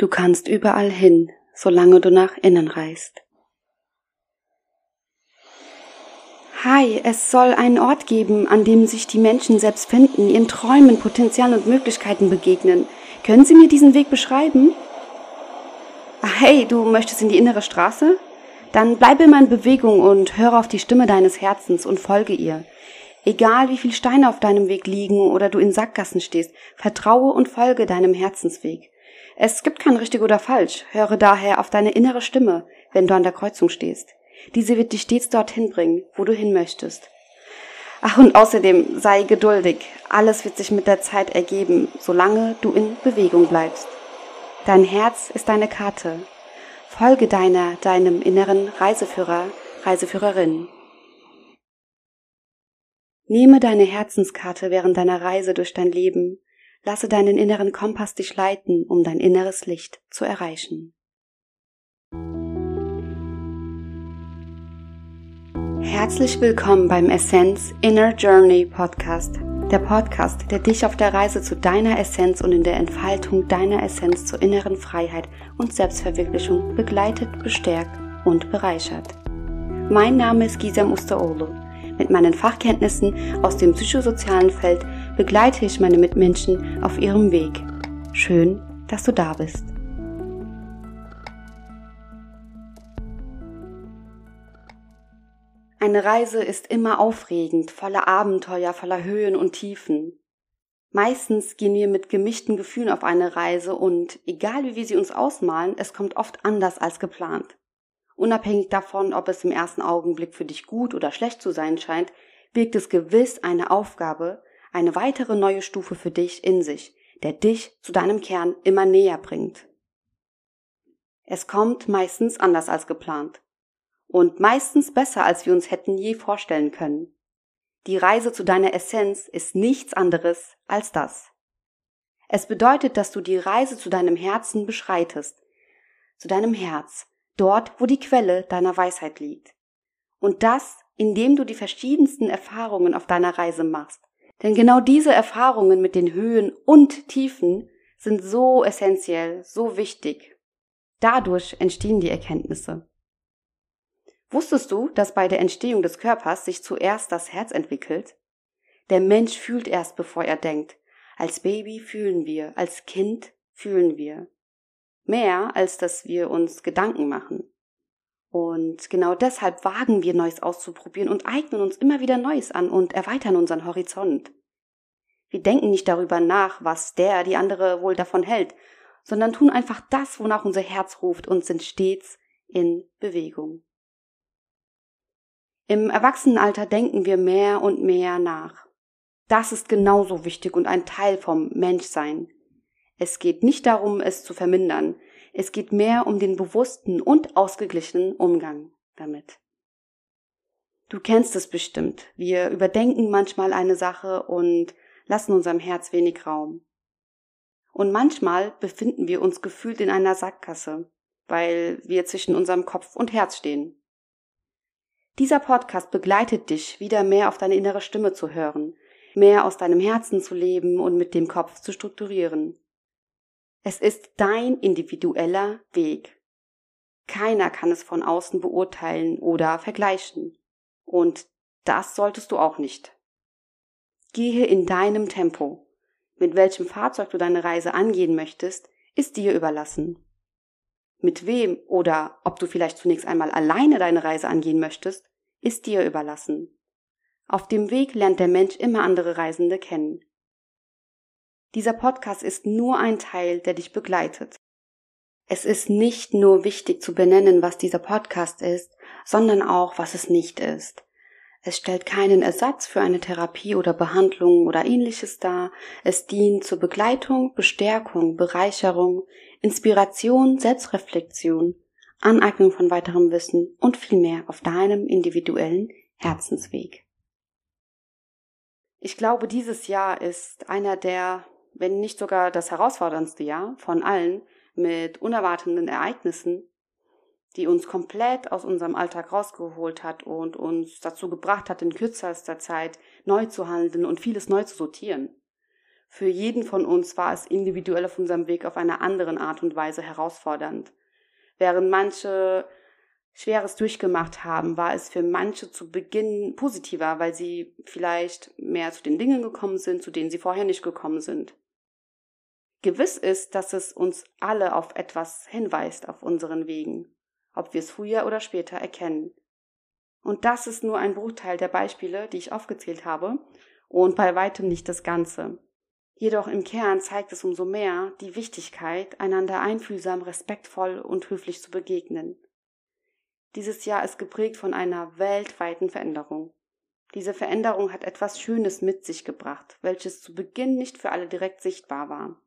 Du kannst überall hin, solange du nach innen reist. Hi, es soll einen Ort geben, an dem sich die Menschen selbst finden, ihren Träumen, Potenzialen und Möglichkeiten begegnen. Können Sie mir diesen Weg beschreiben? Ah, hey, du möchtest in die innere Straße? Dann bleibe immer in Bewegung und höre auf die Stimme deines Herzens und folge ihr. Egal wie viele Steine auf deinem Weg liegen oder du in Sackgassen stehst, vertraue und folge deinem Herzensweg. Es gibt kein richtig oder falsch, höre daher auf deine innere Stimme, wenn du an der Kreuzung stehst. Diese wird dich stets dorthin bringen, wo du hin möchtest. Ach, und außerdem sei geduldig. Alles wird sich mit der Zeit ergeben, solange du in Bewegung bleibst. Dein Herz ist deine Karte. Folge deiner, deinem inneren Reiseführer, Reiseführerin. Nehme deine Herzenskarte während deiner Reise durch dein Leben. Lasse deinen inneren Kompass dich leiten, um dein inneres Licht zu erreichen. Herzlich willkommen beim Essence Inner Journey Podcast. Der Podcast, der dich auf der Reise zu deiner Essenz und in der Entfaltung deiner Essenz zur inneren Freiheit und Selbstverwirklichung begleitet, bestärkt und bereichert. Mein Name ist Gisam Ustaolo. Mit meinen Fachkenntnissen aus dem psychosozialen Feld begleite ich meine Mitmenschen auf ihrem Weg. Schön, dass du da bist. Eine Reise ist immer aufregend, voller Abenteuer, voller Höhen und Tiefen. Meistens gehen wir mit gemischten Gefühlen auf eine Reise und egal wie wir sie uns ausmalen, es kommt oft anders als geplant. Unabhängig davon, ob es im ersten Augenblick für dich gut oder schlecht zu sein scheint, birgt es gewiss eine Aufgabe, eine weitere neue Stufe für dich in sich, der dich zu deinem Kern immer näher bringt. Es kommt meistens anders als geplant und meistens besser, als wir uns hätten je vorstellen können. Die Reise zu deiner Essenz ist nichts anderes als das. Es bedeutet, dass du die Reise zu deinem Herzen beschreitest, zu deinem Herz, dort, wo die Quelle deiner Weisheit liegt. Und das, indem du die verschiedensten Erfahrungen auf deiner Reise machst. Denn genau diese Erfahrungen mit den Höhen und Tiefen sind so essentiell, so wichtig. Dadurch entstehen die Erkenntnisse. Wusstest du, dass bei der Entstehung des Körpers sich zuerst das Herz entwickelt? Der Mensch fühlt erst, bevor er denkt. Als Baby fühlen wir, als Kind fühlen wir. Mehr, als dass wir uns Gedanken machen. Und genau deshalb wagen wir Neues auszuprobieren und eignen uns immer wieder Neues an und erweitern unseren Horizont. Wir denken nicht darüber nach, was der, die andere wohl davon hält, sondern tun einfach das, wonach unser Herz ruft und sind stets in Bewegung. Im Erwachsenenalter denken wir mehr und mehr nach. Das ist genauso wichtig und ein Teil vom Menschsein. Es geht nicht darum, es zu vermindern. Es geht mehr um den bewussten und ausgeglichenen Umgang damit. Du kennst es bestimmt. Wir überdenken manchmal eine Sache und lassen unserem Herz wenig Raum. Und manchmal befinden wir uns gefühlt in einer Sackgasse, weil wir zwischen unserem Kopf und Herz stehen. Dieser Podcast begleitet dich, wieder mehr auf deine innere Stimme zu hören, mehr aus deinem Herzen zu leben und mit dem Kopf zu strukturieren. Es ist dein individueller Weg. Keiner kann es von außen beurteilen oder vergleichen. Und das solltest du auch nicht. Gehe in deinem Tempo. Mit welchem Fahrzeug du deine Reise angehen möchtest, ist dir überlassen. Mit wem oder ob du vielleicht zunächst einmal alleine deine Reise angehen möchtest, ist dir überlassen. Auf dem Weg lernt der Mensch immer andere Reisende kennen. Dieser Podcast ist nur ein Teil, der dich begleitet. Es ist nicht nur wichtig zu benennen, was dieser Podcast ist, sondern auch, was es nicht ist. Es stellt keinen Ersatz für eine Therapie oder Behandlung oder ähnliches dar. Es dient zur Begleitung, Bestärkung, Bereicherung, Inspiration, Selbstreflexion Aneignung von weiterem Wissen und viel mehr auf deinem individuellen Herzensweg. Ich glaube, dieses Jahr ist einer der, wenn nicht sogar das herausforderndste Jahr von allen mit unerwarteten Ereignissen, die uns komplett aus unserem Alltag rausgeholt hat und uns dazu gebracht hat, in kürzester Zeit neu zu handeln und vieles neu zu sortieren. Für jeden von uns war es individuell auf unserem Weg auf einer anderen Art und Weise herausfordernd. Während manche Schweres durchgemacht haben, war es für manche zu Beginn positiver, weil sie vielleicht mehr zu den Dingen gekommen sind, zu denen sie vorher nicht gekommen sind. Gewiss ist, dass es uns alle auf etwas hinweist auf unseren Wegen, ob wir es früher oder später erkennen. Und das ist nur ein Bruchteil der Beispiele, die ich aufgezählt habe, und bei weitem nicht das Ganze. Jedoch im Kern zeigt es umso mehr die Wichtigkeit, einander einfühlsam, respektvoll und höflich zu begegnen. Dieses Jahr ist geprägt von einer weltweiten Veränderung. Diese Veränderung hat etwas Schönes mit sich gebracht, welches zu Beginn nicht für alle direkt sichtbar war.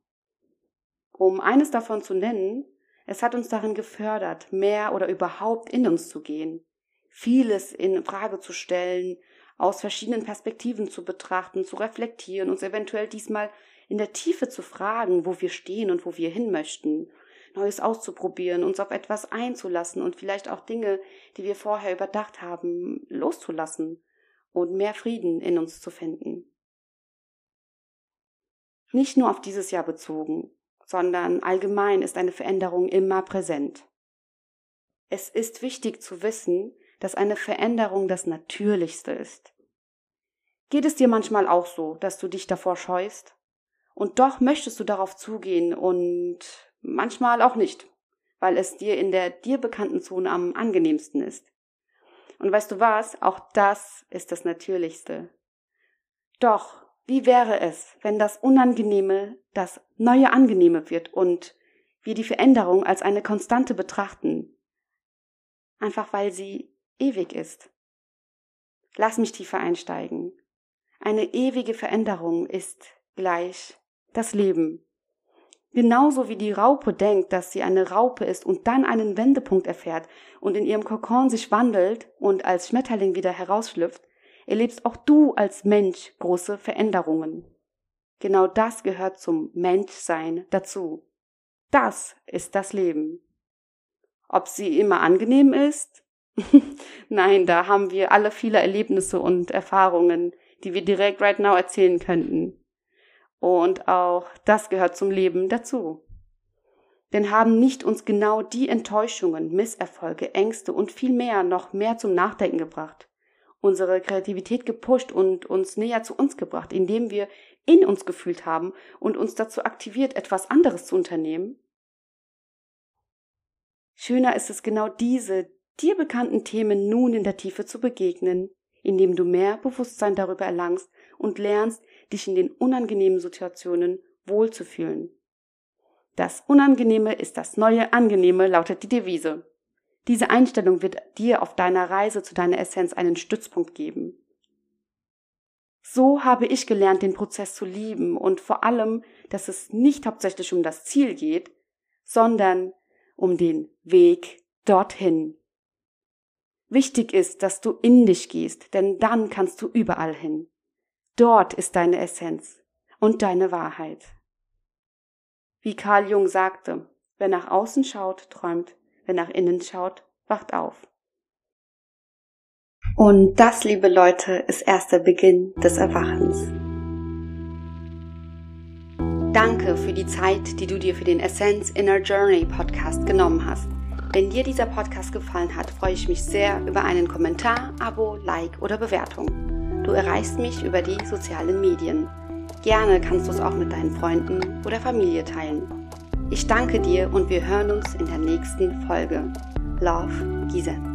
Um eines davon zu nennen, es hat uns darin gefördert, mehr oder überhaupt in uns zu gehen, vieles in Frage zu stellen, aus verschiedenen Perspektiven zu betrachten, zu reflektieren, uns eventuell diesmal in der Tiefe zu fragen, wo wir stehen und wo wir hin möchten Neues auszuprobieren, uns auf etwas einzulassen und vielleicht auch Dinge, die wir vorher überdacht haben, loszulassen und mehr Frieden in uns zu finden. Nicht nur auf dieses Jahr bezogen, sondern allgemein ist eine Veränderung immer präsent. Es ist wichtig zu wissen, dass eine Veränderung das Natürlichste ist. Geht es dir manchmal auch so, dass du dich davor scheust? Und doch möchtest du darauf zugehen und manchmal auch nicht, weil es dir in der dir bekannten Zone am angenehmsten ist. Und weißt du was, auch das ist das Natürlichste. Doch, wie wäre es, wenn das Unangenehme das neue Angenehme wird und wir die Veränderung als eine Konstante betrachten, einfach weil sie ewig ist. Lass mich tiefer einsteigen. Eine ewige Veränderung ist gleich das Leben. Genauso wie die Raupe denkt, dass sie eine Raupe ist und dann einen Wendepunkt erfährt und in ihrem Kokon sich wandelt und als Schmetterling wieder herausschlüpft, erlebst auch du als Mensch große Veränderungen. Genau das gehört zum Menschsein dazu. Das ist das Leben. Ob sie immer angenehm ist? Nein, da haben wir alle viele Erlebnisse und Erfahrungen, die wir direkt right now erzählen könnten. Und auch das gehört zum Leben dazu. Denn haben nicht uns genau die Enttäuschungen, Misserfolge, Ängste und viel mehr noch mehr zum Nachdenken gebracht, unsere Kreativität gepusht und uns näher zu uns gebracht, indem wir in uns gefühlt haben und uns dazu aktiviert, etwas anderes zu unternehmen? Schöner ist es genau diese dir bekannten Themen nun in der Tiefe zu begegnen, indem du mehr Bewusstsein darüber erlangst und lernst, dich in den unangenehmen Situationen wohlzufühlen. Das Unangenehme ist das neue Angenehme, lautet die Devise. Diese Einstellung wird dir auf deiner Reise zu deiner Essenz einen Stützpunkt geben. So habe ich gelernt, den Prozess zu lieben und vor allem, dass es nicht hauptsächlich um das Ziel geht, sondern um den Weg dorthin. Wichtig ist, dass du in dich gehst, denn dann kannst du überall hin. Dort ist deine Essenz und deine Wahrheit. Wie Carl Jung sagte, wer nach außen schaut, träumt, wer nach innen schaut, wacht auf. Und das, liebe Leute, ist erst der Beginn des Erwachens. Danke für die Zeit, die du dir für den Essence Inner Journey Podcast genommen hast. Wenn dir dieser Podcast gefallen hat, freue ich mich sehr über einen Kommentar, Abo, Like oder Bewertung. Du erreichst mich über die sozialen Medien. Gerne kannst du es auch mit deinen Freunden oder Familie teilen. Ich danke dir und wir hören uns in der nächsten Folge. Love, Giselle.